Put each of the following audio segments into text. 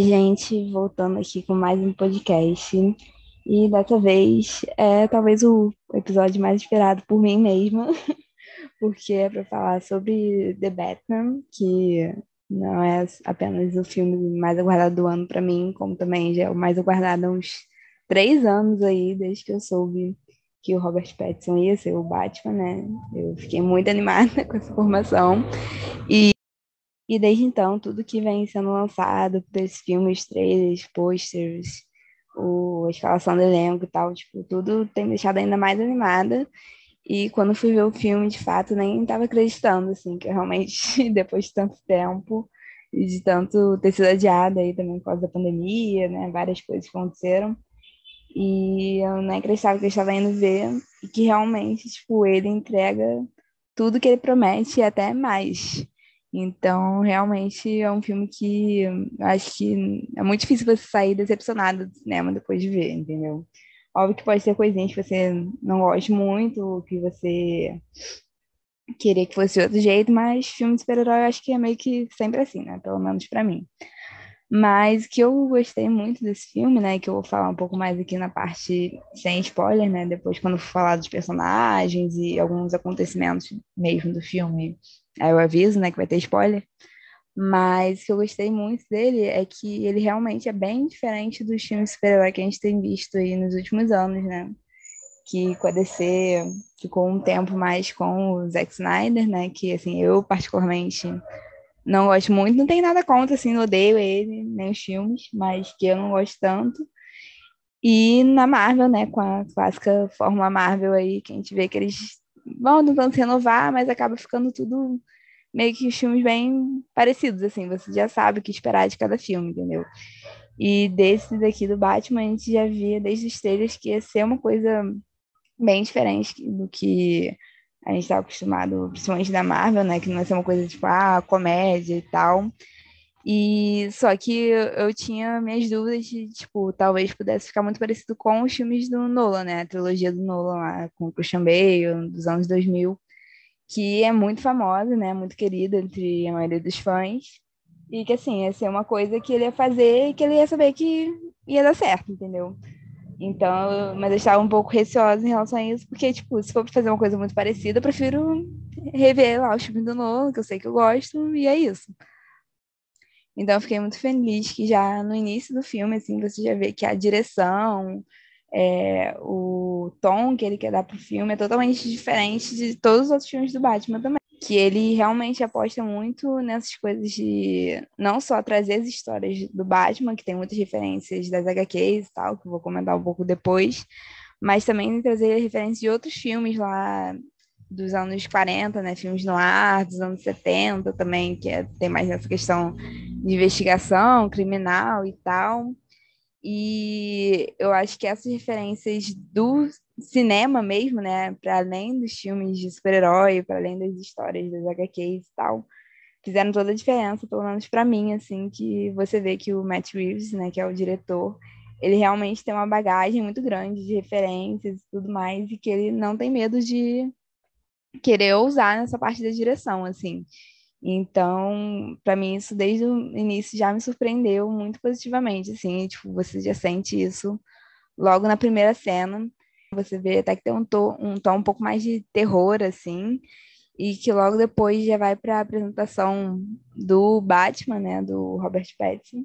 Gente, voltando aqui com mais um podcast. E dessa vez é talvez o episódio mais esperado por mim mesma, porque é para falar sobre The Batman, que não é apenas o filme mais aguardado do ano para mim, como também já é o mais aguardado há uns três anos aí, desde que eu soube que o Robert Pattinson ia ser o Batman, né? Eu fiquei muito animada com essa formação. E e desde então, tudo que vem sendo lançado desse filme, os trailers, posters, o, a escalação do elenco e tal, tipo, tudo tem me deixado ainda mais animada. E quando fui ver o filme, de fato, nem estava acreditando, assim, que realmente, depois de tanto tempo e de tanto ter sido adiada aí também por causa da pandemia, né, várias coisas aconteceram. E eu nem acreditava que eu estava indo ver e que realmente, tipo, ele entrega tudo que ele promete e até mais. Então, realmente é um filme que acho que é muito difícil você sair decepcionado do cinema depois de ver, entendeu? Óbvio que pode ser coisinhas que você não goste muito, que você queria que fosse de outro jeito, mas filme de super-herói eu acho que é meio que sempre assim, né? Pelo menos para mim. Mas que eu gostei muito desse filme, né? Que eu vou falar um pouco mais aqui na parte sem spoiler, né? Depois, quando for falar dos personagens e alguns acontecimentos mesmo do filme, aí eu aviso, né? Que vai ter spoiler. Mas o que eu gostei muito dele é que ele realmente é bem diferente dos filmes super-herói que a gente tem visto aí nos últimos anos, né? Que com a DC ficou um tempo mais com o Zack Snyder, né? Que, assim, eu particularmente não gosto muito, não tem nada contra, assim, não odeio ele, nem os filmes, mas que eu não gosto tanto. E na Marvel, né, com a clássica fórmula Marvel aí, que a gente vê que eles vão tentando renovar, mas acaba ficando tudo meio que filmes bem parecidos, assim, você já sabe o que esperar de cada filme, entendeu? E desse daqui do Batman, a gente já via desde os trailers que ia ser uma coisa bem diferente do que a gente está acostumado, principalmente da Marvel, né? Que não vai ser uma coisa tipo, ah, comédia e tal. E só que eu tinha minhas dúvidas de, tipo, talvez pudesse ficar muito parecido com os filmes do Nolan, né? A trilogia do Nolan lá, com o Christian Bale, dos anos 2000, que é muito famosa, né? Muito querida entre a maioria dos fãs. E que, assim, ia ser uma coisa que ele ia fazer e que ele ia saber que ia dar certo, entendeu? Então, mas eu estava um pouco receosa em relação a isso, porque, tipo, se for fazer uma coisa muito parecida, eu prefiro rever lá o filme do Nolan, que eu sei que eu gosto, e é isso. Então, eu fiquei muito feliz que já no início do filme, assim, você já vê que a direção, é, o tom que ele quer dar pro filme é totalmente diferente de todos os outros filmes do Batman também. Que ele realmente aposta muito nessas coisas de não só trazer as histórias do Batman, que tem muitas referências das HQs e tal, que eu vou comentar um pouco depois, mas também trazer referências de outros filmes lá dos anos 40, né, filmes no ar, dos anos 70 também, que é, tem mais essa questão de investigação criminal e tal. E eu acho que essas referências do cinema mesmo, né, para além dos filmes de super-herói, para além das histórias das HQs e tal, fizeram toda a diferença, pelo menos para mim, assim, que você vê que o Matt Reeves, né, que é o diretor, ele realmente tem uma bagagem muito grande de referências e tudo mais, e que ele não tem medo de querer ousar nessa parte da direção, assim. Então, para mim, isso desde o início já me surpreendeu muito positivamente, assim, tipo, você já sente isso logo na primeira cena. Você vê até que tem um tom, um tom um pouco mais de terror, assim, e que logo depois já vai para a apresentação do Batman, né, do Robert Pattinson,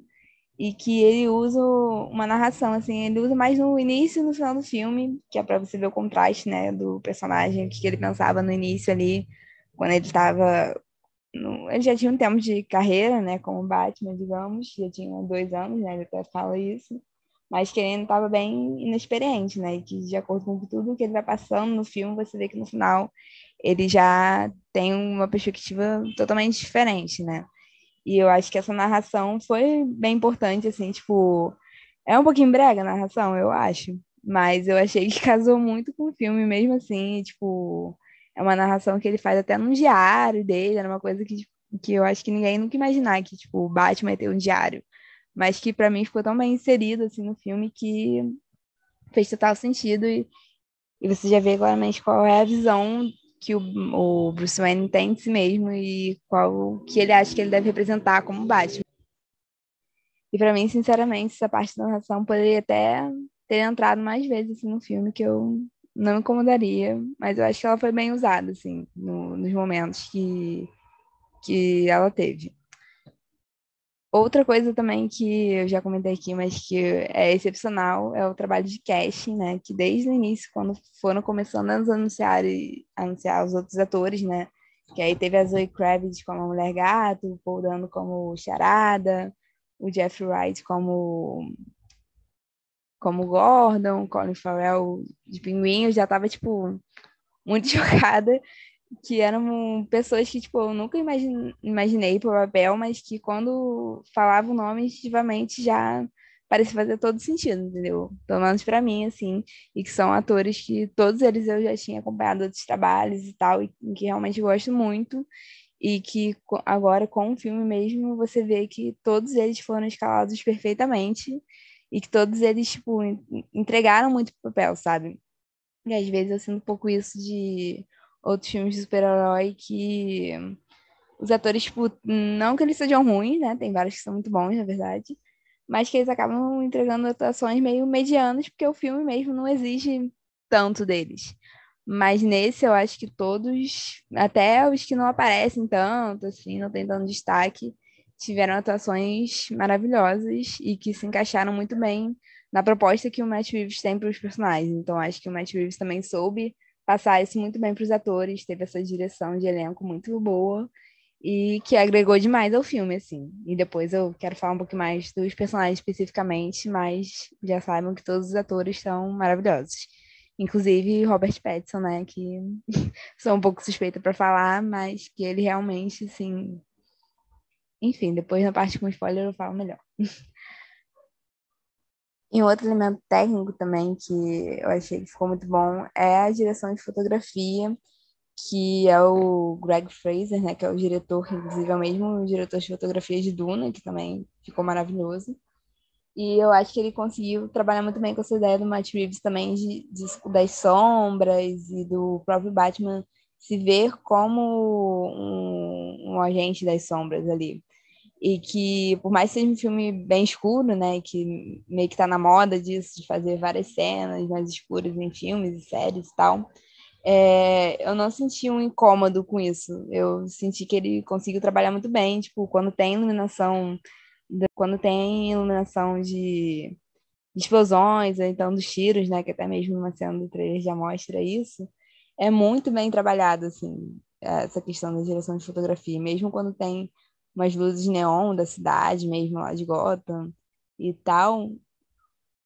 e que ele usa uma narração, assim, ele usa mais no início e no final do filme, que é para você ver o contraste, né, do personagem, o que ele pensava no início ali, quando ele estava ele já tinha um tempo de carreira, né, como Batman, digamos, já tinha dois anos, né, ele até fala isso, mas que ele estava bem inexperiente, né, e que de acordo com tudo que ele vai passando no filme, você vê que no final ele já tem uma perspectiva totalmente diferente, né, e eu acho que essa narração foi bem importante, assim, tipo, é um pouquinho brega a narração, eu acho, mas eu achei que casou muito com o filme mesmo assim, tipo é uma narração que ele faz até num diário dele, era uma coisa que, que eu acho que ninguém nunca imaginar que, tipo, Batman ia ter um diário. Mas que para mim ficou tão bem inserido, assim, no filme que fez total sentido e, e você já vê claramente qual é a visão que o, o Bruce Wayne tem de si mesmo e qual que ele acha que ele deve representar como Batman. E para mim, sinceramente, essa parte da narração poderia até ter entrado mais vezes assim, no filme, que eu não me incomodaria, mas eu acho que ela foi bem usada, assim, no, nos momentos que, que ela teve. Outra coisa também que eu já comentei aqui, mas que é excepcional, é o trabalho de casting, né? Que desde o início, quando foram começando a anunciar, a anunciar os outros atores, né? Que aí teve a Zoe Kravitz como a Mulher Gato, o Paul Dano como Charada, o Jeff Wright como como Gordon, Colin Farrell de Pinguim, eu já tava, tipo, muito chocada que eram pessoas que, tipo, eu nunca imagine, imaginei pro papel, mas que quando falava o nome, efetivamente já parecia fazer todo sentido, entendeu? Pelo menos pra mim, assim, e que são atores que todos eles eu já tinha acompanhado outros trabalhos e tal, e que realmente gosto muito, e que agora com o filme mesmo você vê que todos eles foram escalados perfeitamente e que todos eles, tipo, entregaram muito pro papel, sabe? E às vezes eu sinto um pouco isso de outros filmes de super-herói que os atores, tipo, não que eles sejam ruins, né? Tem vários que são muito bons, na verdade, mas que eles acabam entregando atuações meio medianas, porque o filme mesmo não exige tanto deles. Mas nesse eu acho que todos, até os que não aparecem tanto, assim, não tem tanto destaque, tiveram atuações maravilhosas e que se encaixaram muito bem na proposta que o Matt Reeves tem para os personagens. Então acho que o Matt Reeves também soube passar isso muito bem para os atores, teve essa direção de elenco muito boa e que agregou demais ao filme, assim. E depois eu quero falar um pouco mais dos personagens especificamente, mas já saibam que todos os atores são maravilhosos. Inclusive Robert Pattinson, né, que sou um pouco suspeita para falar, mas que ele realmente, assim... Enfim, depois na parte com spoiler eu falo melhor. E um outro elemento técnico também que eu achei que ficou muito bom é a direção de fotografia, que é o Greg Fraser, né, que é o diretor, inclusive é o mesmo diretor de fotografia de Duna, que também ficou maravilhoso. E eu acho que ele conseguiu trabalhar muito bem com essa ideia do Matt Reeves também de, de das sombras e do próprio Batman se ver como um, um agente das sombras ali e que por mais que seja um filme bem escuro, né, que meio que tá na moda disso, de fazer várias cenas mais escuras em filmes e séries e tal, é, eu não senti um incômodo com isso. Eu senti que ele conseguiu trabalhar muito bem, tipo, quando tem iluminação, quando tem iluminação de, explosões, ou então dos tiros, né, que até mesmo uma cena do trailer já mostra isso, é muito bem trabalhado, assim, essa questão da direção de fotografia, mesmo quando tem umas luzes neon da cidade mesmo, lá de Gotham e tal,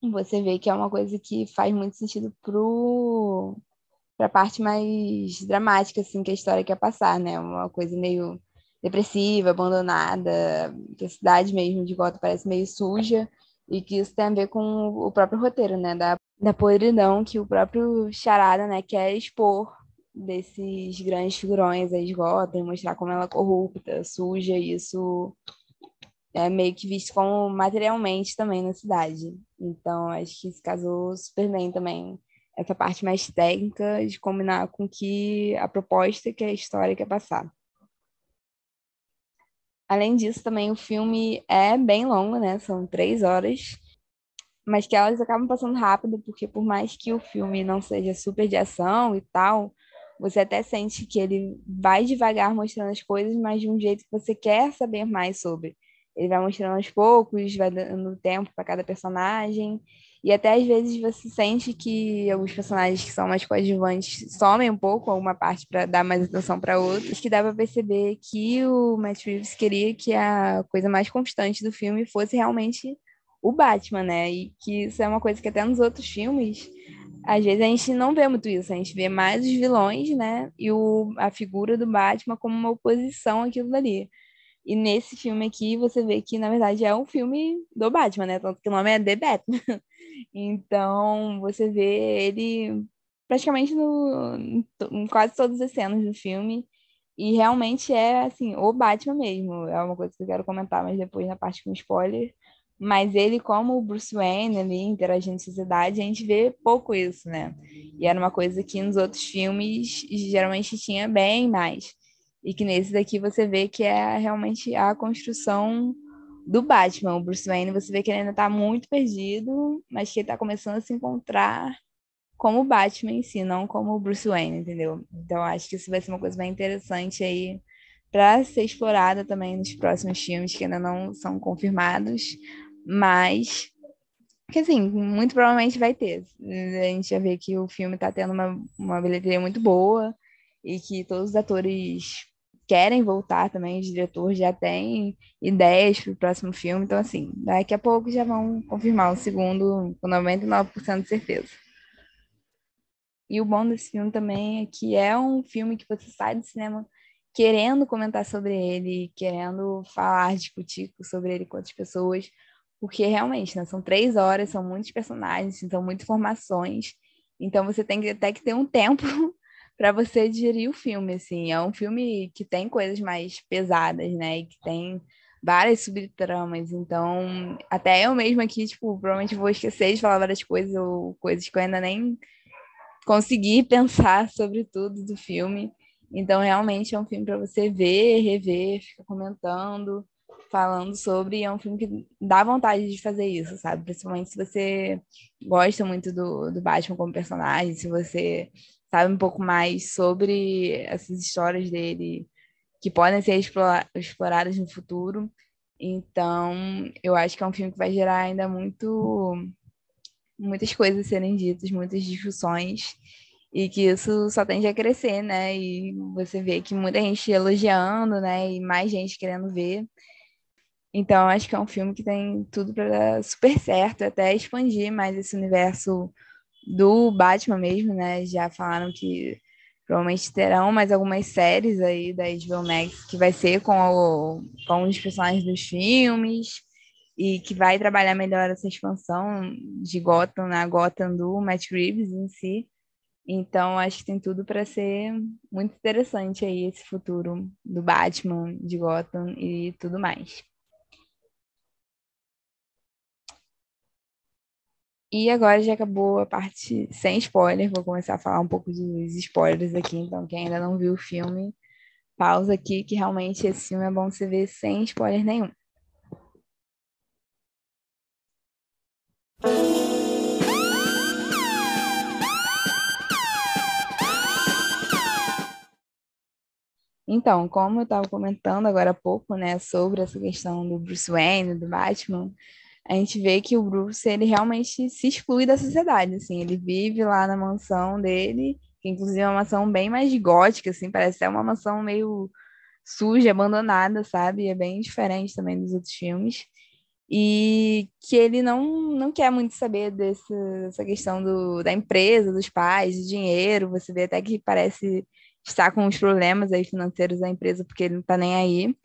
você vê que é uma coisa que faz muito sentido pro para a parte mais dramática assim que a história quer passar, né? Uma coisa meio depressiva, abandonada, que a cidade mesmo de Gotham parece meio suja e que isso tem a ver com o próprio roteiro, né? Da, da podridão que o próprio Charada, né, quer expor desses grandes figurões aí de Gotham, mostrar como ela é corrupta, suja, e isso é meio que visto como materialmente também na cidade. Então, acho que isso casou super bem também. Essa parte mais técnica de combinar com que a proposta que a história quer passar. Além disso, também o filme é bem longo, né? São três horas, mas que elas acabam passando rápido, porque por mais que o filme não seja super de ação e tal, você até sente que ele vai devagar mostrando as coisas, mas de um jeito que você quer saber mais sobre. Ele vai mostrando aos poucos, vai dando tempo para cada personagem. E até às vezes você sente que alguns personagens que são mais coadjuvantes somem um pouco, alguma parte para dar mais atenção para outros, que dá para perceber que o Matt Reeves queria que a coisa mais constante do filme fosse realmente o Batman, né? E que isso é uma coisa que até nos outros filmes às vezes a gente não vê muito isso, a gente vê mais os vilões, né? E o, a figura do Batman como uma oposição àquilo dali. E nesse filme aqui você vê que, na verdade, é um filme do Batman, né? Tanto que o nome é The Batman. Então, você vê ele praticamente no, em quase todas as cenas do filme. E realmente é, assim, o Batman mesmo. É uma coisa que eu quero comentar, mas depois na parte com spoiler. Mas ele, como o Bruce Wayne ali, interagindo com a sociedade, a gente vê pouco isso, né? E era uma coisa que nos outros filmes geralmente tinha bem mais. E que nesse daqui você vê que é realmente a construção do Batman. O Bruce Wayne, você vê que ele ainda tá muito perdido, mas que ele tá começando a se encontrar como Batman em si, não como o Bruce Wayne, entendeu? Então acho que isso vai ser uma coisa bem interessante aí para ser explorada também nos próximos filmes que ainda não são confirmados, mas que assim, muito provavelmente vai ter. A gente já vê que o filme está tendo uma, uma bilheteria muito boa e que todos os atores querem voltar também, os diretores já têm ideias para o próximo filme, então assim, daqui a pouco já vão confirmar o segundo com 99% de certeza. E o bom desse filme também é que é um filme que você sai do cinema querendo comentar sobre ele, querendo falar, discutir sobre ele com outras pessoas, porque realmente, né, são três horas, são muitos personagens, são muitas informações, então você tem que até que ter um tempo para você digerir o filme, assim. É um filme que tem coisas mais pesadas, né, e que tem várias subtramas, então até eu mesma aqui, tipo, provavelmente vou esquecer de falar várias coisas ou coisas que eu ainda nem consegui pensar sobre tudo do filme. Então, realmente é um filme para você ver, rever, ficar comentando, falando sobre. É um filme que dá vontade de fazer isso, sabe? Principalmente se você gosta muito do, do Batman como personagem, se você sabe um pouco mais sobre essas histórias dele que podem ser exploradas no futuro. Então, eu acho que é um filme que vai gerar ainda muito muitas coisas serem ditas, muitas discussões e que isso só tende a crescer, né? E você vê que muita gente elogiando, né? E mais gente querendo ver. Então, acho que é um filme que tem tudo para dar super certo, até expandir mais esse universo do Batman mesmo, né? Já falaram que provavelmente terão mais algumas séries aí da HBO Max que vai ser com, o, com os personagens dos filmes e que vai trabalhar melhor essa expansão de Gotham, na né? Gotham do Matt Reeves em si. Então, acho que tem tudo para ser muito interessante aí esse futuro do Batman, de Gotham e tudo mais. E agora já acabou a parte sem spoiler, vou começar a falar um pouco dos spoilers aqui, então quem ainda não viu o filme, pausa aqui que realmente esse filme é bom você ver sem spoiler nenhum. Então, como eu estava comentando agora há pouco, né, sobre essa questão do Bruce Wayne, do Batman, a gente vê que o Bruce, ele realmente se exclui da sociedade, assim, ele vive lá na mansão dele, que inclusive é uma mansão bem mais gótica, assim, parece ser uma mansão meio suja, abandonada, sabe? É bem diferente também dos outros filmes. E que ele não, não quer muito saber dessa questão do, da empresa, dos pais, de dinheiro. Você vê até que parece está com os problemas aí financeiros da empresa porque ele não está nem aí.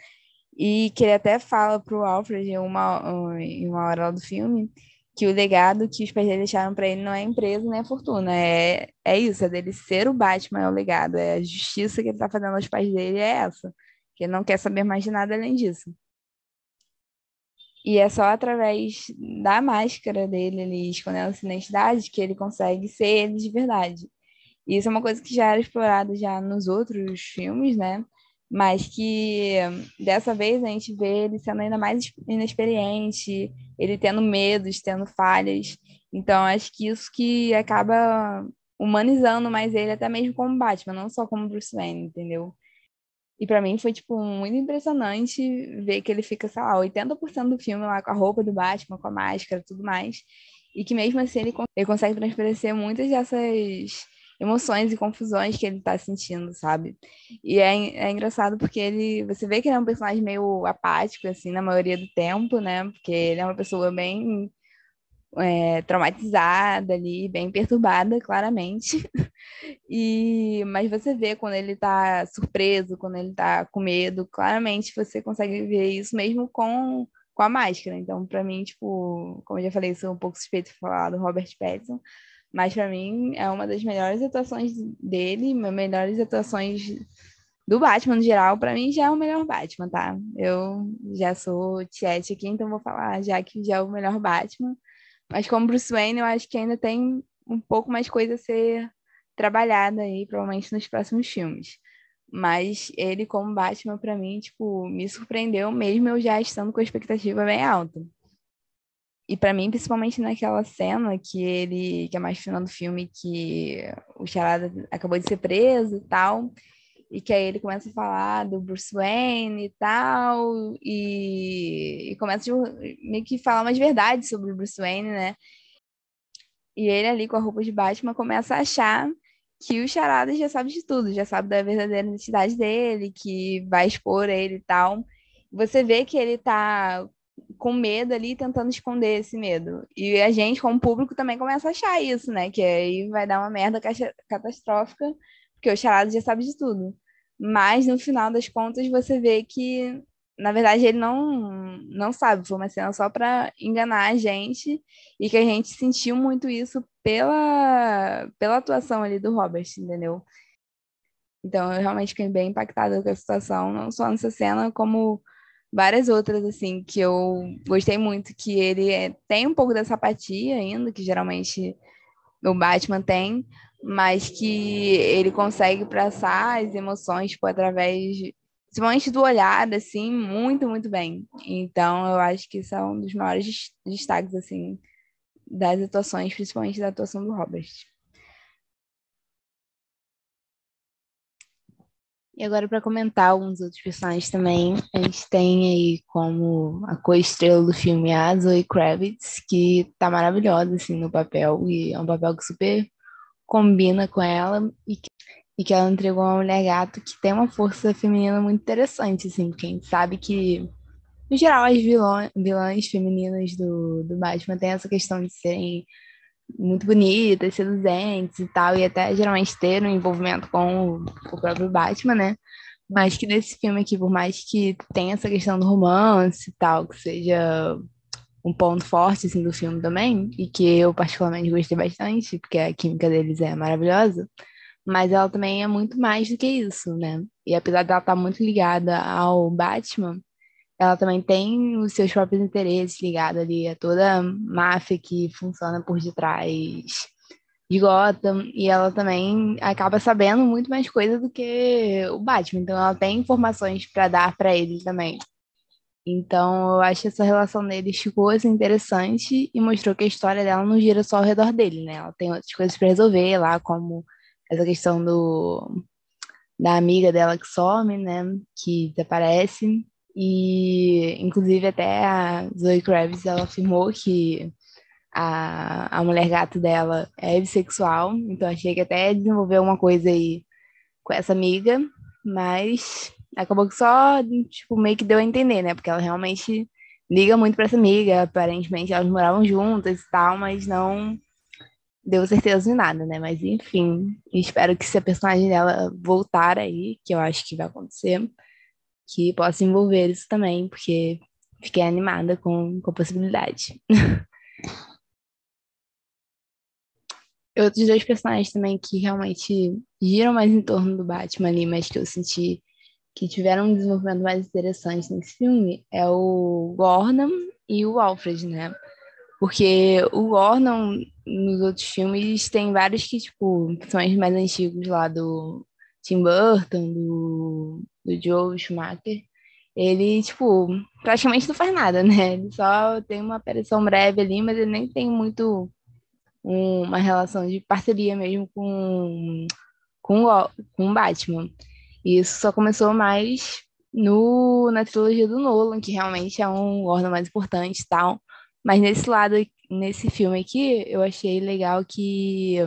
E que ele até fala para o Alfred em uma, em uma hora do filme que o legado que os pais dele deixaram para ele não é empresa nem a fortuna, é, é isso, é dele ser o Batman, é o legado, é a justiça que ele está fazendo aos pais dele, é essa, que ele não quer saber mais de nada além disso. E é só através da máscara dele, ele escondendo essa identidade, que ele consegue ser ele de verdade. E isso é uma coisa que já era explorada já nos outros filmes, né? Mas que dessa vez a gente vê ele sendo ainda mais inexperiente, ele tendo medos, tendo falhas. Então acho que isso que acaba humanizando mais ele até mesmo como Batman, não só como Bruce Wayne, entendeu? E para mim foi, tipo, muito impressionante ver que ele fica, sei lá, 80% do filme lá com a roupa do Batman, com a máscara tudo mais. E que mesmo assim ele, ele consegue transparecer muitas dessas emoções e confusões que ele tá sentindo, sabe? E é, é engraçado porque ele, você vê que ele é um personagem meio apático, assim, na maioria do tempo, né? Porque ele é uma pessoa bem é, traumatizada ali, bem perturbada, claramente. E, mas você vê quando ele tá surpreso, quando ele tá com medo, claramente você consegue ver isso mesmo com, com a máscara. Então, para mim, tipo, como eu já falei, sou um pouco suspeito de falar do Robert Pattinson, mas para mim é uma das melhores atuações dele, melhores atuações do Batman no geral. Para mim já é o melhor Batman, tá? Eu já sou Tiete aqui, então vou falar já que já é o melhor Batman. Mas como Bruce Wayne, eu acho que ainda tem um pouco mais coisa a ser trabalhada aí, provavelmente nos próximos filmes. Mas ele, como Batman, para mim, tipo, me surpreendeu mesmo eu já estando com a expectativa bem alta. E para mim, principalmente naquela cena que ele, que é mais final do filme, que o Charada acabou de ser preso e tal, e que aí ele começa a falar do Bruce Wayne e tal, e, e começa a meio que falar umas verdades sobre o Bruce Wayne, né? E ele ali com a roupa de Batman começa a achar que o Charada já sabe de tudo, já sabe da verdadeira identidade dele, que vai expor ele e tal. Você vê que ele tá com medo ali, tentando esconder esse medo. E a gente, como público, também começa a achar isso, né? Que aí vai dar uma merda catastrófica, porque o Charada já sabe de tudo. Mas no final das contas, você vê que, na verdade, ele não, não sabe. Foi uma cena só para enganar a gente e que a gente sentiu muito isso pela, pela atuação ali do Robert, entendeu? Então, eu realmente fiquei bem impactada com a situação, não só nessa cena, como várias outras, assim, que eu gostei muito, que ele é, tem um pouco dessa apatia ainda, que geralmente o Batman tem, mas que ele consegue passar as emoções, tipo, através, principalmente do olhar, assim, muito, muito bem. Então, eu acho que isso é um dos maiores destaques, assim, das atuações, principalmente da atuação do Robert. E agora, para comentar alguns outros personagens também, a gente tem aí como a co-estrela do filme a Zoe Kravitz, que tá maravilhosa, assim, no papel, e é um papel que super combina com ela, e que, e que ela entregou uma mulher gato que tem uma força feminina muito interessante, assim, gente sabe que, no geral, as vilões, vilãs femininas do, do Batman têm essa questão de serem muito bonitas, seduzentes e tal, e até geralmente ter um envolvimento com o, próprio Batman, né? Mas que nesse filme aqui, por mais que tenha essa questão do romance e tal, que seja um ponto forte assim, do filme também, e que eu particularmente gostei bastante, porque a química deles é maravilhosa, mas ela também é muito mais do que isso, né? E apesar dela estar muito ligada ao Batman, ela também tem os seus próprios interesses ligados ali a toda a máfia que funciona por detrás de Gotham, e ela também acaba sabendo muito mais coisa do que o Batman, então ela tem informações para dar para ele também. Então, eu acho essa relação deles ficou assim, interessante e mostrou que a história dela não gira só ao redor dele, né? Ela tem outras coisas para resolver lá, como essa questão do da amiga dela que some, né? Que desaparece. E, inclusive, até a Zoe Kravitz, ela afirmou que a, a mulher gato dela é bissexual, então achei que até desenvolveu uma coisa aí com essa amiga, mas acabou que só, tipo, meio que deu a entender, né? Porque ela realmente liga muito para essa amiga, aparentemente elas moravam juntas e tal, mas não deu certeza de nada, né? Mas enfim, espero que se a personagem dela voltar aí, que eu acho que vai acontecer, que possa envolver isso também, porque fiquei animada com, com a possibilidade. Outros dois personagens também que realmente giram mais em torno do Batman ali, mas que eu senti que tiveram um desenvolvimento mais interessante nesse filme é o Gordon e o Alfred, né? Porque o Gordon, nos outros filmes, tem vários que, tipo, são os mais antigos lá do Tim Burton, do do Joe Schumacher, ele, tipo, praticamente não faz nada, né? Ele só tem uma aparição breve ali, mas ele nem tem muito um, uma relação de parceria mesmo com, com, com Batman. E isso só começou mais no, na trilogia do Nolan, que realmente é um órgão mais importante e tal. Mas nesse lado, nesse filme aqui, eu achei legal que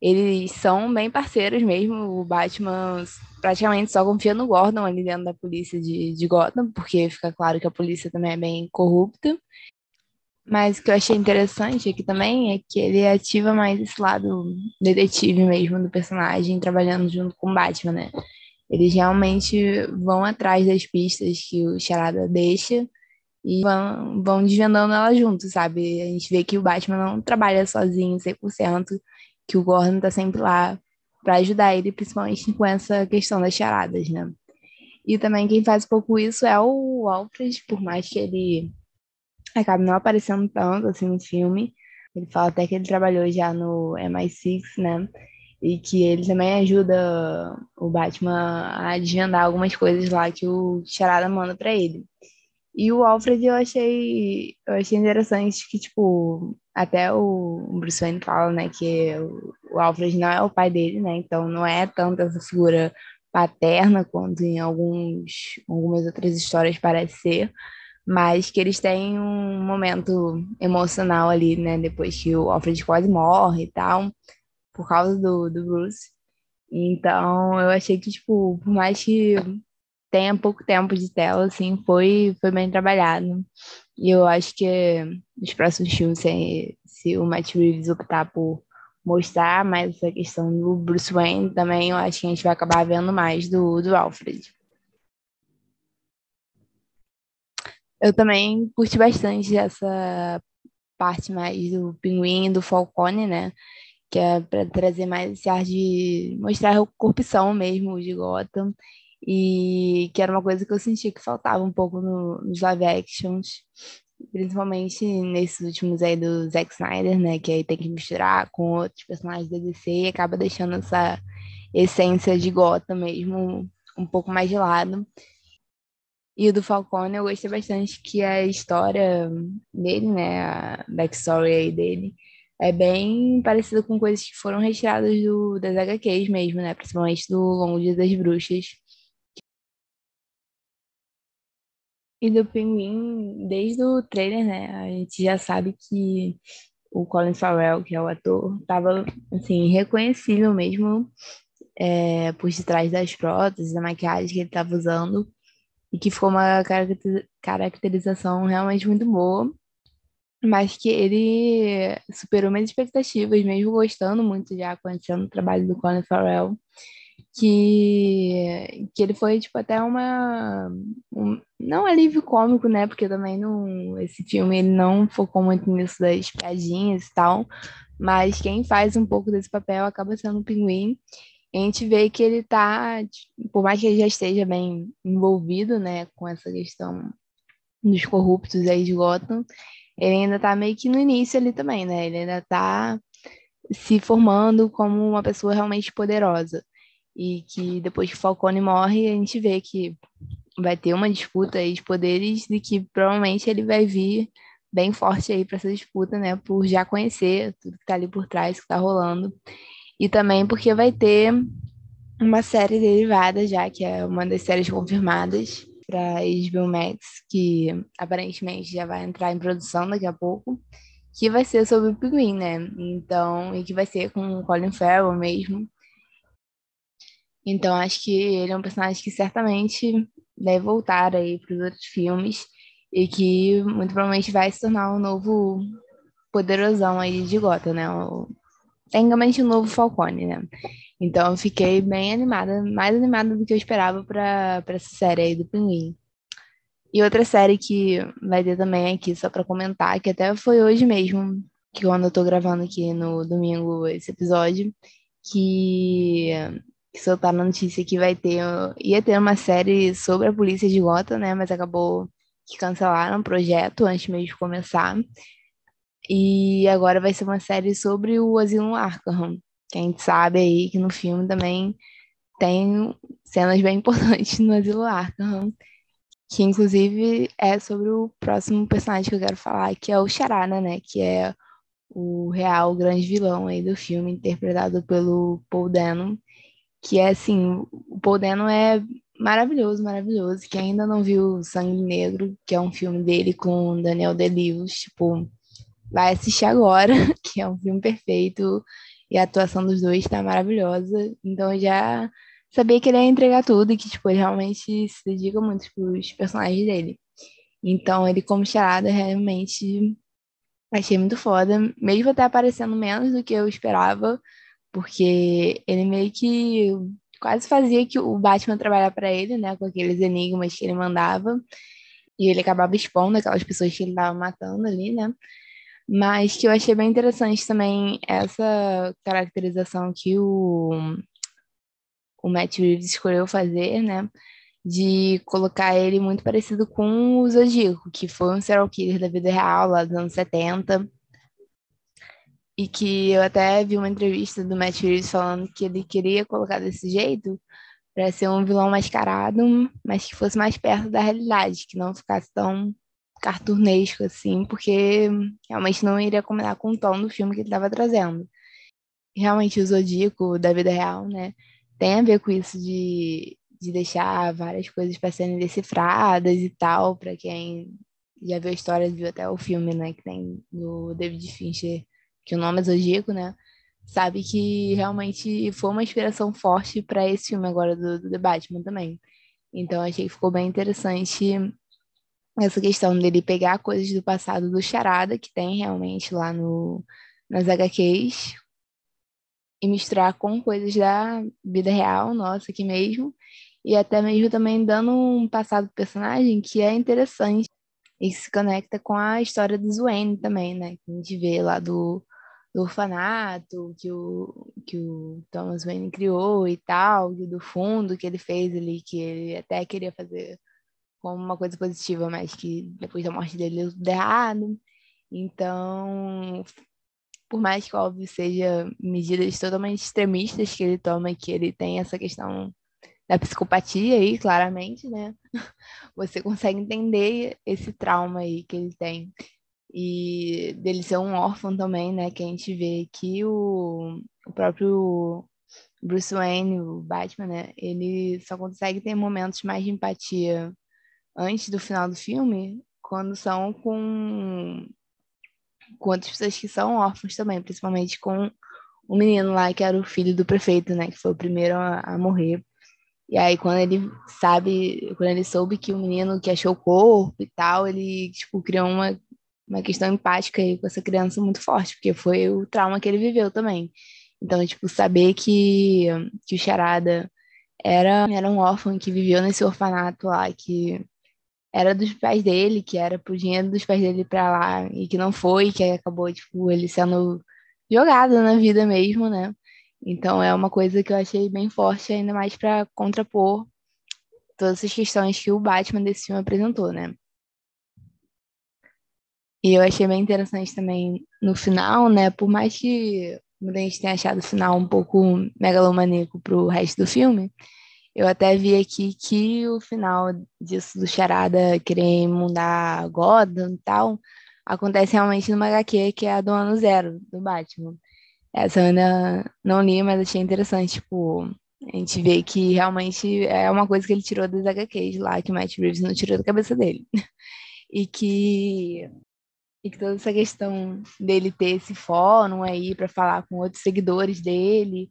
eles são bem parceiros mesmo. O Batman praticamente só confia no Gordon ali dentro da polícia de, de Gotham, porque fica claro que a polícia também é bem corrupta. Mas o que eu achei interessante aqui também é que ele ativa mais esse lado detetive mesmo do personagem, trabalhando junto com o Batman, né? Eles realmente vão atrás das pistas que o Charada deixa e vão, vão desvendando ela junto, sabe? A gente vê que o Batman não trabalha sozinho 100%, que o Gordon tá sempre lá para ajudar ele, principalmente com essa questão das charadas, né? E também quem faz um pouco isso é o Alfred, por mais que ele acabe não aparecendo tanto assim no filme. Ele fala até que ele trabalhou já no MI6, né? e que ele também ajuda o Batman a desvendar algumas coisas lá que o Charada manda para ele. E o Alfred eu achei, eu achei interessante que, tipo, até o Bruce Wayne fala, né, que o Alfred não é o pai dele, né, então não é tanto essa figura paterna quanto em alguns, algumas outras histórias parece ser, mas que eles têm um momento emocional ali, né, depois que o Alfred quase morre e tal, por causa do, do Bruce. Então, eu achei que, tipo, por mais que tenha pouco tempo de tela, assim, foi, foi bem trabalhado. E eu acho que nos próximos filmes, se, se o Matt Reeves optar por mostrar mais essa questão do Bruce Wayne, também eu acho que a gente vai acabar vendo mais do, do Alfred. Eu também curti bastante essa parte mais do Pinguim e do Falcone, né? Que é para trazer mais esse ar de mostrar a corrupção mesmo de Gotham e que era uma coisa que eu senti que faltava um pouco no, nos live actions, principalmente nesses últimos aí do Zack Snyder, né, que aí tem que misturar com outros personagens da DC e acaba deixando essa essência de Gotham mesmo um pouco mais de lado. E o do Falcone eu gostei bastante que a história dele, né, a backstory aí dele, é bem parecida com coisas que foram retiradas do, das HQs mesmo, né, principalmente do Longo Dia das Bruxas. E do Pinguim, desde o trailer, né, a gente já sabe que o Colin Farrell, que é o ator, tava, assim, reconhecível mesmo é, por detrás das próteses, da maquiagem que ele tava usando, e que ficou uma caracterização realmente muito boa, mas que ele superou minhas expectativas, mesmo gostando muito já, conhecendo o trabalho do Colin Farrell que, que ele foi, tipo, até uma... Um, não alívio cômico, né? Porque também não, esse filme ele não focou muito nisso das piadinhas e tal, mas quem faz um pouco desse papel acaba sendo o Pinguim. E a gente vê que ele tá, tipo, por mais que ele já esteja bem envolvido, né, com essa questão dos corruptos aí de Gotham, ele ainda tá meio que no início ali também, né? Ele ainda tá se formando como uma pessoa realmente poderosa e que depois que Falcone morre, a gente vê que vai ter uma disputa aí de poderes e que provavelmente ele vai vir bem forte aí para essa disputa, né, por já conhecer tudo que está ali por trás, que está rolando, e também porque vai ter uma série derivada já, que é uma das séries confirmadas para HBO Max, que aparentemente já vai entrar em produção daqui a pouco, que vai ser sobre o Pinguim, né? Então, e que vai ser com o Colin Farrell mesmo. Então, acho que ele é um personagem que certamente deve voltar aí para os outros filmes e que muito provavelmente vai se tornar um novo poderosão aí de Gotham, né? O, tecnicamente o um novo Falcone, né? Então, eu fiquei bem animada, mais animada do que eu esperava para essa série aí do Pinguim. E outra série que vai ter também aqui, só para comentar, que até foi hoje mesmo, que quando eu tô gravando aqui no domingo esse episódio, que que soltaram a notícia que vai ter, ia ter uma série sobre a polícia de Gotham, né? Mas acabou que cancelaram o projeto antes mesmo de começar. E agora vai ser uma série sobre o Asilo Arkham, que a gente sabe aí que no filme também tem cenas bem importantes no Asilo Arkham, que inclusive é sobre o próximo personagem que eu quero falar, que é o Charada, né? Que é o real grande vilão aí do filme, interpretado pelo Paul Dano, que é assim, o Paul Dano é maravilhoso, maravilhoso. Que ainda não viu Sangue Negro, que é um filme dele com Daniel Day-Lewis, tipo, vai assistir agora, que é um filme perfeito e a atuação dos dois está maravilhosa. Então eu já sabia que ele ia entregar tudo e que tipo, ele realmente se dedica muito pros personagens dele. Então ele como charada realmente achei muito foda, mesmo até aparecendo menos do que eu esperava porque ele meio que quase fazia que o Batman trabalhar para ele, né, com aqueles enigmas que ele mandava, e ele acabava expondo aquelas pessoas que ele estava matando ali, né? Mas que eu achei bem interessante também essa caracterização que o, o Matt Reeves escolheu fazer, né? De colocar ele muito parecido com o Zodíaco, que foi um serial killer da vida real lá dos anos 70 e que eu até vi uma entrevista do Matt Reeves falando que ele queria colocar desse jeito para ser um vilão mascarado, mas que fosse mais perto da realidade, que não ficasse tão cartunesco assim, porque realmente não iria combinar com o tom do filme que ele estava trazendo. Realmente o Zodíaco da vida real, né, tem a ver com isso de, de deixar várias coisas para serem decifradas e tal, para quem já viu a história, viu até o filme, né, que tem do David Fincher, que o nome é Zodíaco, né, sabe que realmente foi uma inspiração forte para esse filme agora do, do The Batman também. Então achei que ficou bem interessante essa questão dele pegar coisas do passado do Charada, que tem realmente lá no, nas HQs, e misturar com coisas da vida real, nossa, aqui mesmo, e até mesmo também dando um passado do personagem que é interessante e se conecta com a história do Wayne também, né? Que a gente vê lá do, do orfanato que o, que o Thomas Wayne criou e tal, e do fundo que ele fez ali, que ele até queria fazer como uma coisa positiva, mas que depois da morte dele deu tudo errado. Então, por mais que, óbvio, seja medidas totalmente extremistas que ele toma, que ele tem essa questão da psicopatia aí, claramente, né? Você consegue entender esse trauma aí que ele tem e dele ser um órfão também, né? Que a gente vê que o, o próprio Bruce Wayne, o Batman, né? Ele só consegue ter momentos mais de empatia antes do final do filme, quando são com, com outras pessoas que são órfãos também, principalmente com o menino lá que era o filho do prefeito, né? Que foi o primeiro a, a morrer. E aí, quando ele sabe, quando ele soube que o menino que achou o corpo e tal, ele, tipo, criou uma uma questão empática aí com essa criança muito forte, porque foi o trauma que ele viveu também. Então, tipo, saber que, que o Charada era, era um órfão que viveu nesse orfanato lá, que era dos pais dele, que era pro dinheiro dos pais dele pra lá, e que não foi, que acabou, tipo, ele sendo jogado na vida mesmo, né? Então é uma coisa que eu achei bem forte, ainda mais para contrapor todas essas questões que o Batman desse filme apresentou, né? E eu achei bem interessante também no final, né? Por mais que a gente tenha achado o final um pouco megalomaníaco pro resto do filme, eu até vi aqui que o final disso do Charada querer mudar Gotham e tal, acontece realmente numa HQ que é a do ano zero, do Batman. Essa eu ainda não li, mas achei interessante, tipo, a gente vê que realmente é uma coisa que ele tirou das HQs lá, que o Matt Reeves não tirou da cabeça dele. E que e que toda essa questão dele ter esse fórum aí para falar com outros seguidores dele,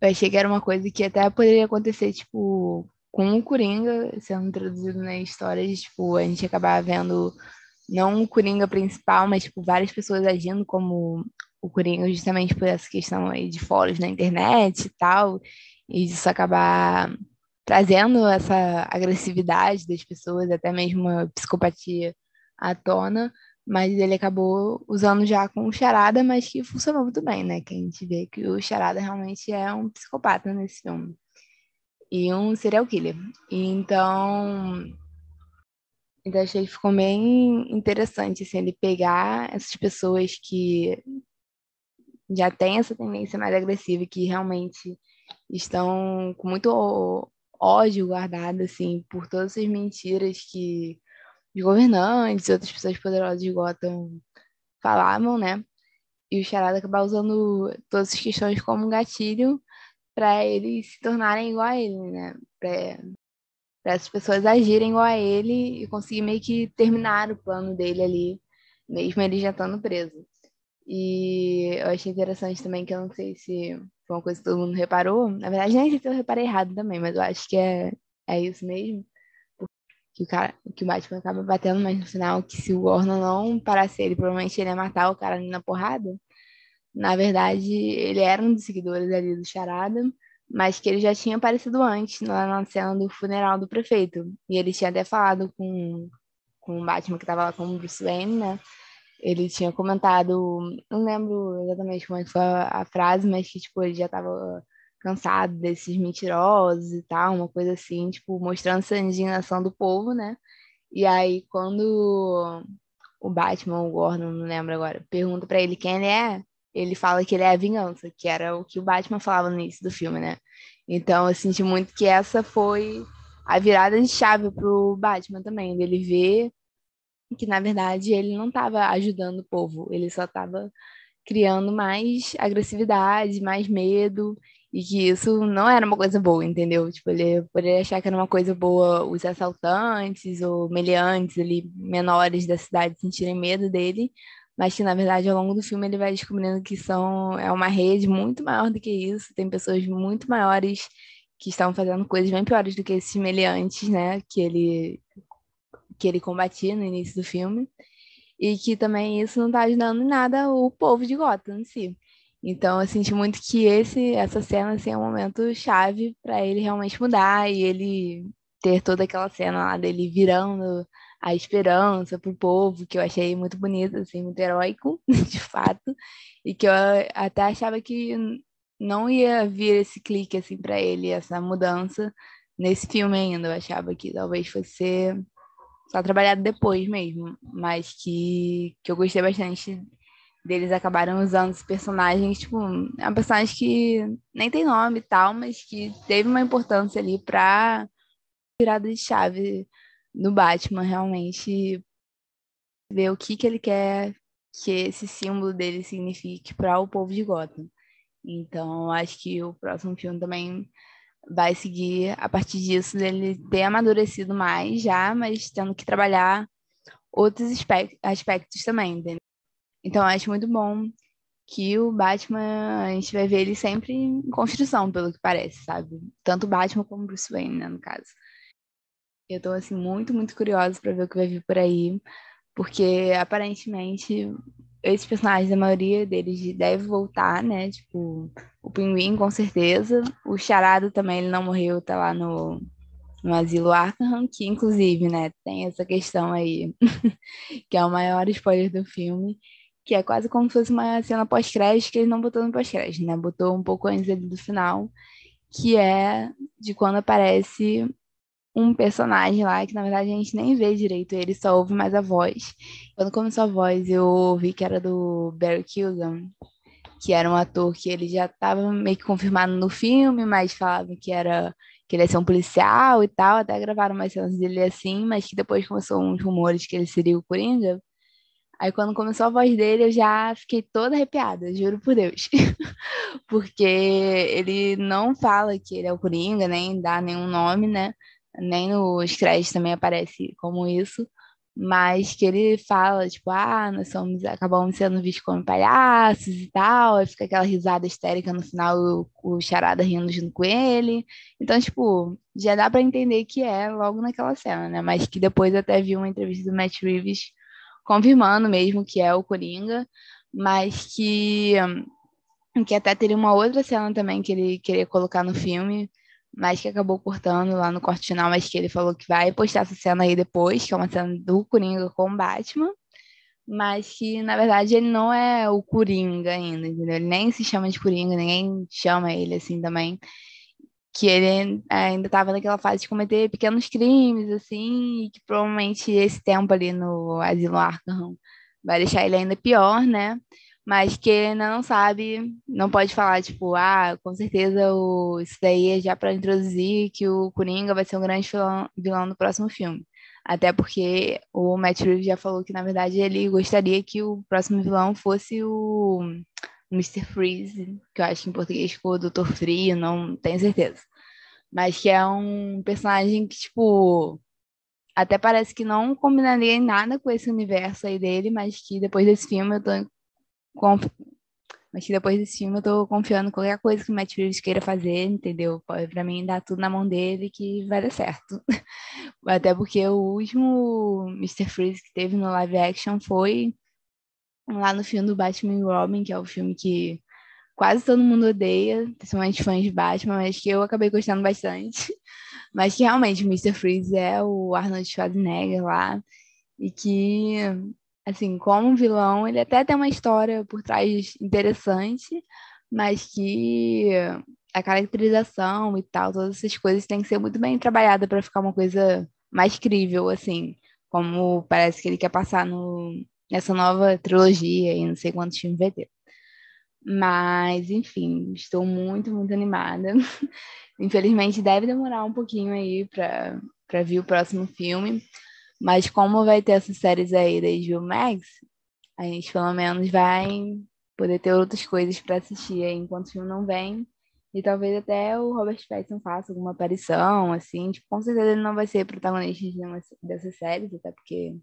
eu achei que era uma coisa que até poderia acontecer, tipo, com o Coringa sendo introduzido na história, de, tipo, a gente acabar vendo não o Coringa principal, mas, tipo, várias pessoas agindo como o Coringa justamente por essa questão aí de fóruns na internet e tal, e isso acabar trazendo essa agressividade das pessoas, até mesmo uma psicopatia à tona, mas ele acabou usando já com o Charada, mas que funcionou muito bem, né? Que a gente vê que o Charada realmente é um psicopata nesse filme. E um serial killer. Então, então achei que ficou bem interessante assim, ele pegar essas pessoas que já têm essa tendência mais agressiva, que realmente estão com muito ódio guardado assim por todas as mentiras que os governantes outras pessoas poderosas de Gotham falavam, né? E o Charada acabar usando todas as questões como um gatilho para eles se tornarem igual a ele, né? Para essas pessoas agirem igual a ele e conseguir meio que terminar o plano dele ali, mesmo ele já estando preso. E eu achei interessante também que eu não sei se foi uma coisa que todo mundo reparou. Na verdade, nem sei se eu reparei errado também, mas eu acho que é, é isso mesmo que o cara, que o Batman acaba batendo, mas no final que se o Gordon não parasse ele, provavelmente ele ia matar o cara ali na porrada. Na verdade, ele era um dos seguidores ali do Charada, mas que ele já tinha aparecido antes, lá na cena do funeral do prefeito. E ele tinha até falado com, com o Batman que estava lá com o Bruce Wayne, né? Ele tinha comentado, não lembro exatamente como é foi a frase, mas que, tipo, ele já estava cansado desses mentirosos e tal, uma coisa assim, tipo, mostrando essa indignação do povo, né? E aí, quando o Batman, o Gordon, não lembro agora, pergunta para ele quem ele é, ele fala que ele é a vingança, que era o que o Batman falava no início do filme, né? Então eu senti muito que essa foi a virada de chave pro Batman também, dele ver que na verdade ele não estava ajudando o povo, ele só estava criando mais agressividade, mais medo, e que isso não era uma coisa boa, entendeu? Tipo, ele poderia achar que era uma coisa boa os assaltantes ou meliantes ali, menores da cidade sentirem medo dele, mas que na verdade ao longo do filme ele vai descobrindo que são é uma rede muito maior do que isso, tem pessoas muito maiores que estão fazendo coisas bem piores do que esses meliantes, né, que ele que ele combatia no início do filme, e que também isso não está ajudando em nada o povo de Gotham em si. Então, eu senti muito que esse, essa cena assim, é um momento chave para ele realmente mudar e ele ter toda aquela cena lá dele virando a esperança pro povo, que eu achei muito bonito, assim, muito heróico, de fato, e que eu até achava que não ia vir esse clique assim para ele, essa mudança nesse filme ainda. Eu achava que talvez fosse só trabalhado depois mesmo, mas que, que eu gostei bastante deles acabaram usando esse personagem, tipo, é um personagem que nem tem nome e tal, mas que teve uma importância ali pra virada de chave no Batman, realmente ver o que que ele quer que esse símbolo dele signifique para o povo de Gotham. Então, acho que o próximo filme também vai seguir a partir disso dele ter amadurecido mais já, mas tendo que trabalhar outros aspectos também, entendeu? Então acho muito bom que o Batman, a gente vai ver ele sempre em construção, pelo que parece, sabe? Tanto Batman como Bruce Wayne, né, no caso. Eu tô, assim, muito, muito curiosa para ver o que vai vir por aí, porque aparentemente esses personagens, a maioria deles deve voltar, né? Tipo, o Pinguim, com certeza. O Charada também, ele não morreu, tá lá no, no Asilo Arkham, que inclusive, né, tem essa questão aí, que é o maior spoiler do filme, que é quase como se fosse uma cena pós-crédito, que ele não botou no pós-crédito, né? Botou um pouco antes do final, que é de quando aparece um personagem lá, que na verdade a gente nem vê direito, ele só ouve mais a voz. Quando começou a voz, eu ouvi que era do Barry Keoghan, que era um ator que ele já estava meio que confirmado no filme, mas falava que era que ele ia ser um policial e tal, até gravaram umas cenas dele assim, mas que depois começou uns rumores que ele seria o Coringa. Aí quando começou a voz dele, eu já fiquei toda arrepiada, juro por Deus. Porque ele não fala que ele é o Coringa, nem dá nenhum nome, né? Nem nos créditos também aparece como isso. Mas que ele fala, tipo, ah, nós somos, acabamos sendo vistos como palhaços e tal. Aí fica aquela risada histérica no final, o, o charada rindo junto com ele. Então, tipo, já dá para entender que é logo naquela cena, né? Mas que depois até vi uma entrevista do Matt Reeves confirmando mesmo que é o Coringa, mas que, que até teria uma outra cena também que ele queria colocar no filme, mas que acabou cortando lá no corte final, mas que ele falou que vai postar essa cena aí depois, que é uma cena do Coringa com o Batman, mas que na verdade ele não é o Coringa ainda, entendeu? Ele nem se chama de Coringa, ninguém chama ele assim também que ele ainda estava naquela fase de cometer pequenos crimes, assim, e que provavelmente esse tempo ali no Asilo Arkham vai deixar ele ainda pior, né? Mas que ainda não sabe, não pode falar, tipo, ah, com certeza o, isso daí é já para introduzir que o Coringa vai ser um grande vilão, vilão no próximo filme. Até porque o Matt Reeves já falou que, na verdade, ele gostaria que o próximo vilão fosse o Mr. Freeze, que eu acho que em português ficou Doutor Frio, não tenho certeza. Mas que é um personagem que, tipo, até parece que não combinaria em nada com esse universo aí dele, mas que depois desse filme eu tô conf... mas que depois desse filme eu tô confiando em qualquer coisa que o Matt Reeves queira fazer, entendeu? Pra mim dar tudo na mão dele que vai dar certo. Até porque o último Mr. Freeze que teve no live action foi lá no filme do Batman e Robin, que é o filme que quase todo mundo odeia, principalmente fãs de Batman, mas que eu acabei gostando bastante. Mas que realmente o Mr. Freeze é o Arnold Schwarzenegger lá. E que, assim, como vilão, ele até tem uma história por trás interessante, mas que a caracterização e tal, todas essas coisas têm que ser muito bem trabalhada para ficar uma coisa mais crível, assim, como parece que ele quer passar no, nessa nova trilogia e não sei quantos filmes vai ter. Mas, enfim, estou muito, muito animada. Infelizmente, deve demorar um pouquinho aí para vir o próximo filme. Mas como vai ter essas séries aí da HBO Max, a gente pelo menos vai poder ter outras coisas para assistir aí enquanto o filme não vem. E talvez até o Robert Pattinson faça alguma aparição, assim. Tipo, com certeza ele não vai ser protagonista de nenhuma dessas séries, até porque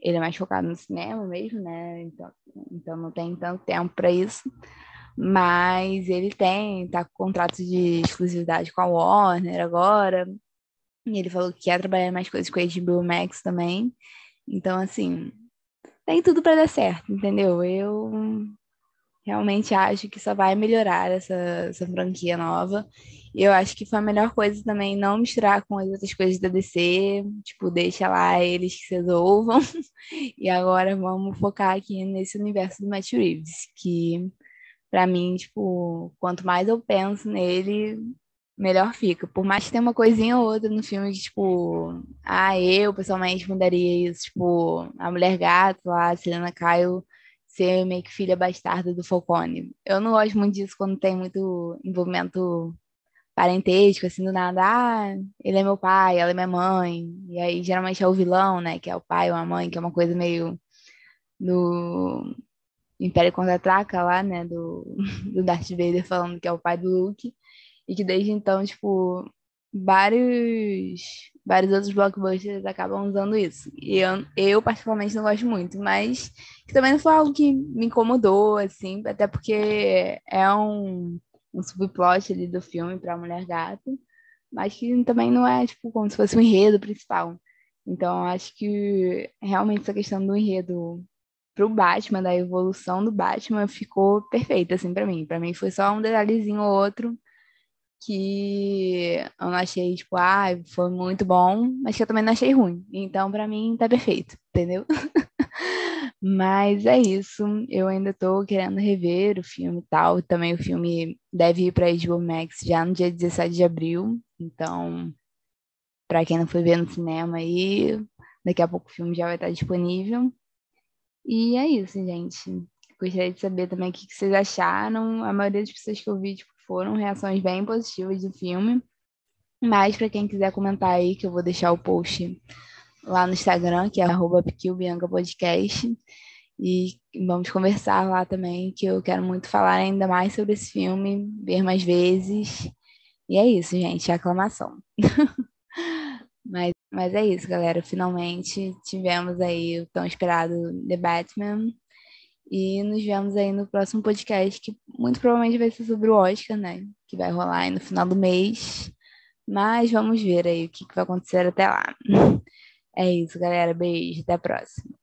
ele é mais focado no cinema mesmo, né? Então, então não tem tanto tempo para isso. Mas ele tem, tá com contrato de exclusividade com a Warner agora. E ele falou que quer trabalhar mais coisas com a HBO Max também. Então, assim, tem tudo para dar certo, entendeu? Eu realmente acho que só vai melhorar essa, essa franquia nova. E eu acho que foi a melhor coisa também não misturar com as outras coisas da DC, tipo, deixa lá eles que se resolvam. e agora vamos focar aqui nesse universo do Matt Reeves, que para mim, tipo, quanto mais eu penso nele, melhor fica. Por mais que tenha uma coisinha ou outra no filme que, tipo, ah, eu pessoalmente mudaria isso, tipo, a mulher gato lá, a Selena Kyle ser meio que filha bastarda do Falcone. Eu não gosto muito disso quando tem muito envolvimento parentesco, assim, do nada, ah, ele é meu pai, ela é minha mãe, e aí geralmente é o vilão, né, que é o pai ou a mãe, que é uma coisa meio do Império Contra-Ataca lá, né, do, do Darth Vader falando que é o pai do Luke, e que desde então, tipo, vários, vários outros blockbusters acabam usando isso. E eu, eu, particularmente, não gosto muito, mas também não foi algo que me incomodou, assim, até porque é um, um subplot ali do filme para a Mulher Gato, mas que também não é, tipo, como se fosse o um enredo principal. Então, acho que realmente essa questão do enredo pro Batman, da evolução do Batman, ficou perfeita, assim, para mim. Para mim foi só um detalhezinho ou outro que eu não achei, tipo, ah, foi muito bom, mas que eu também não achei ruim. Então, para mim, tá perfeito, entendeu? mas é isso. Eu ainda tô querendo rever o filme e tal. Também o filme deve ir pra HBO Max já no dia 17 de abril. Então, para quem não foi ver no cinema aí, daqui a pouco o filme já vai estar disponível. E é isso, gente. Gostaria de saber também o que vocês acharam. A maioria das pessoas que eu vi, tipo, foram reações bem positivas do filme. Mas para quem quiser comentar aí, que eu vou deixar o post lá no Instagram, que é @piquilbiancapodcast. E vamos conversar lá também, que eu quero muito falar ainda mais sobre esse filme, ver mais vezes. E é isso, gente, aclamação. mas, mas é isso, galera. Finalmente tivemos aí o tão esperado The Batman. E nos vemos aí no próximo podcast, que muito provavelmente vai ser sobre o Oscar, né? Que vai rolar aí no final do mês. Mas vamos ver aí o que, que vai acontecer até lá. É isso, galera. Beijo. Até a próxima.